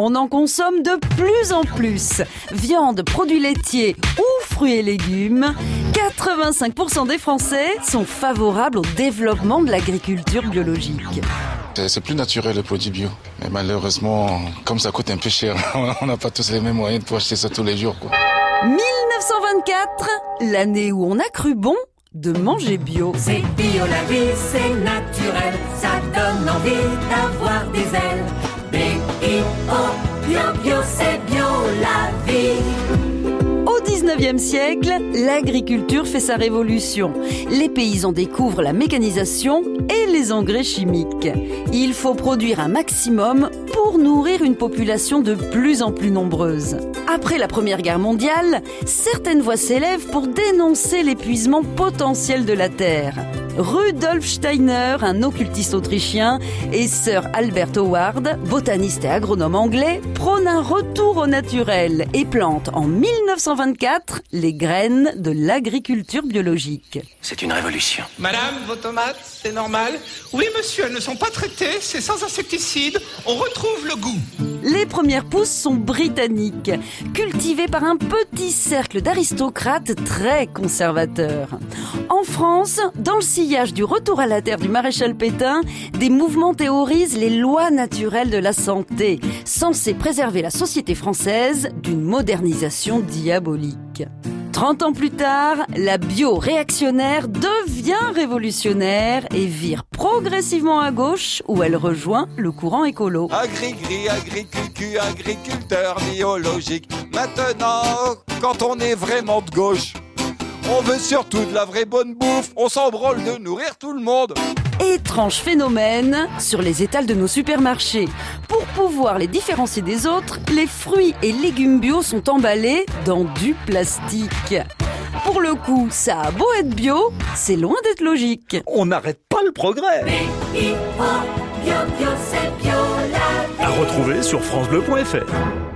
On en consomme de plus en plus. Viande, produits laitiers ou fruits et légumes. 85% des Français sont favorables au développement de l'agriculture biologique. C'est plus naturel le produit bio. Mais malheureusement, comme ça coûte un peu cher, on n'a pas tous les mêmes moyens pour acheter ça tous les jours. Quoi. 1924, l'année où on a cru bon de manger bio. C'est bio la vie, c'est naturel, ça donne envie d'avoir des ailes. 19e siècle, l'agriculture fait sa révolution. Les paysans découvrent la mécanisation et les engrais chimiques. Il faut produire un maximum pour nourrir une population de plus en plus nombreuse. Après la Première Guerre mondiale, certaines voix s'élèvent pour dénoncer l'épuisement potentiel de la Terre. Rudolf Steiner, un occultiste autrichien, et Sir Albert Howard, botaniste et agronome anglais, prônent un retour au naturel et plantent en 1924 les graines de l'agriculture biologique. C'est une révolution. Madame, vos tomates, c'est normal Oui, monsieur, elles ne sont pas traitées, c'est sans insecticide. On retrouve le goût. Les premières pousses sont britanniques, cultivées par un petit cercle d'aristocrates très conservateurs. En France, dans le sillage du retour à la terre du maréchal Pétain, des mouvements théorisent les lois naturelles de la santé, censées préserver la société française d'une modernisation diabolique. 30 ans plus tard, la bio-réactionnaire devient révolutionnaire et vire progressivement à gauche où elle rejoint le courant écolo. Agri-gris, agriculture, agriculteur biologique. Maintenant, quand on est vraiment de gauche, on veut surtout de la vraie bonne bouffe. On s'embranle de nourrir tout le monde. Étrange phénomène sur les étals de nos supermarchés. Pour pouvoir les différencier des autres, les fruits et légumes bio sont emballés dans du plastique. Pour le coup, ça a beau être bio, c'est loin d'être logique. On n'arrête pas le progrès. B-I-O, bio, bio, c'est bio la vie. À retrouver sur francebleu.fr.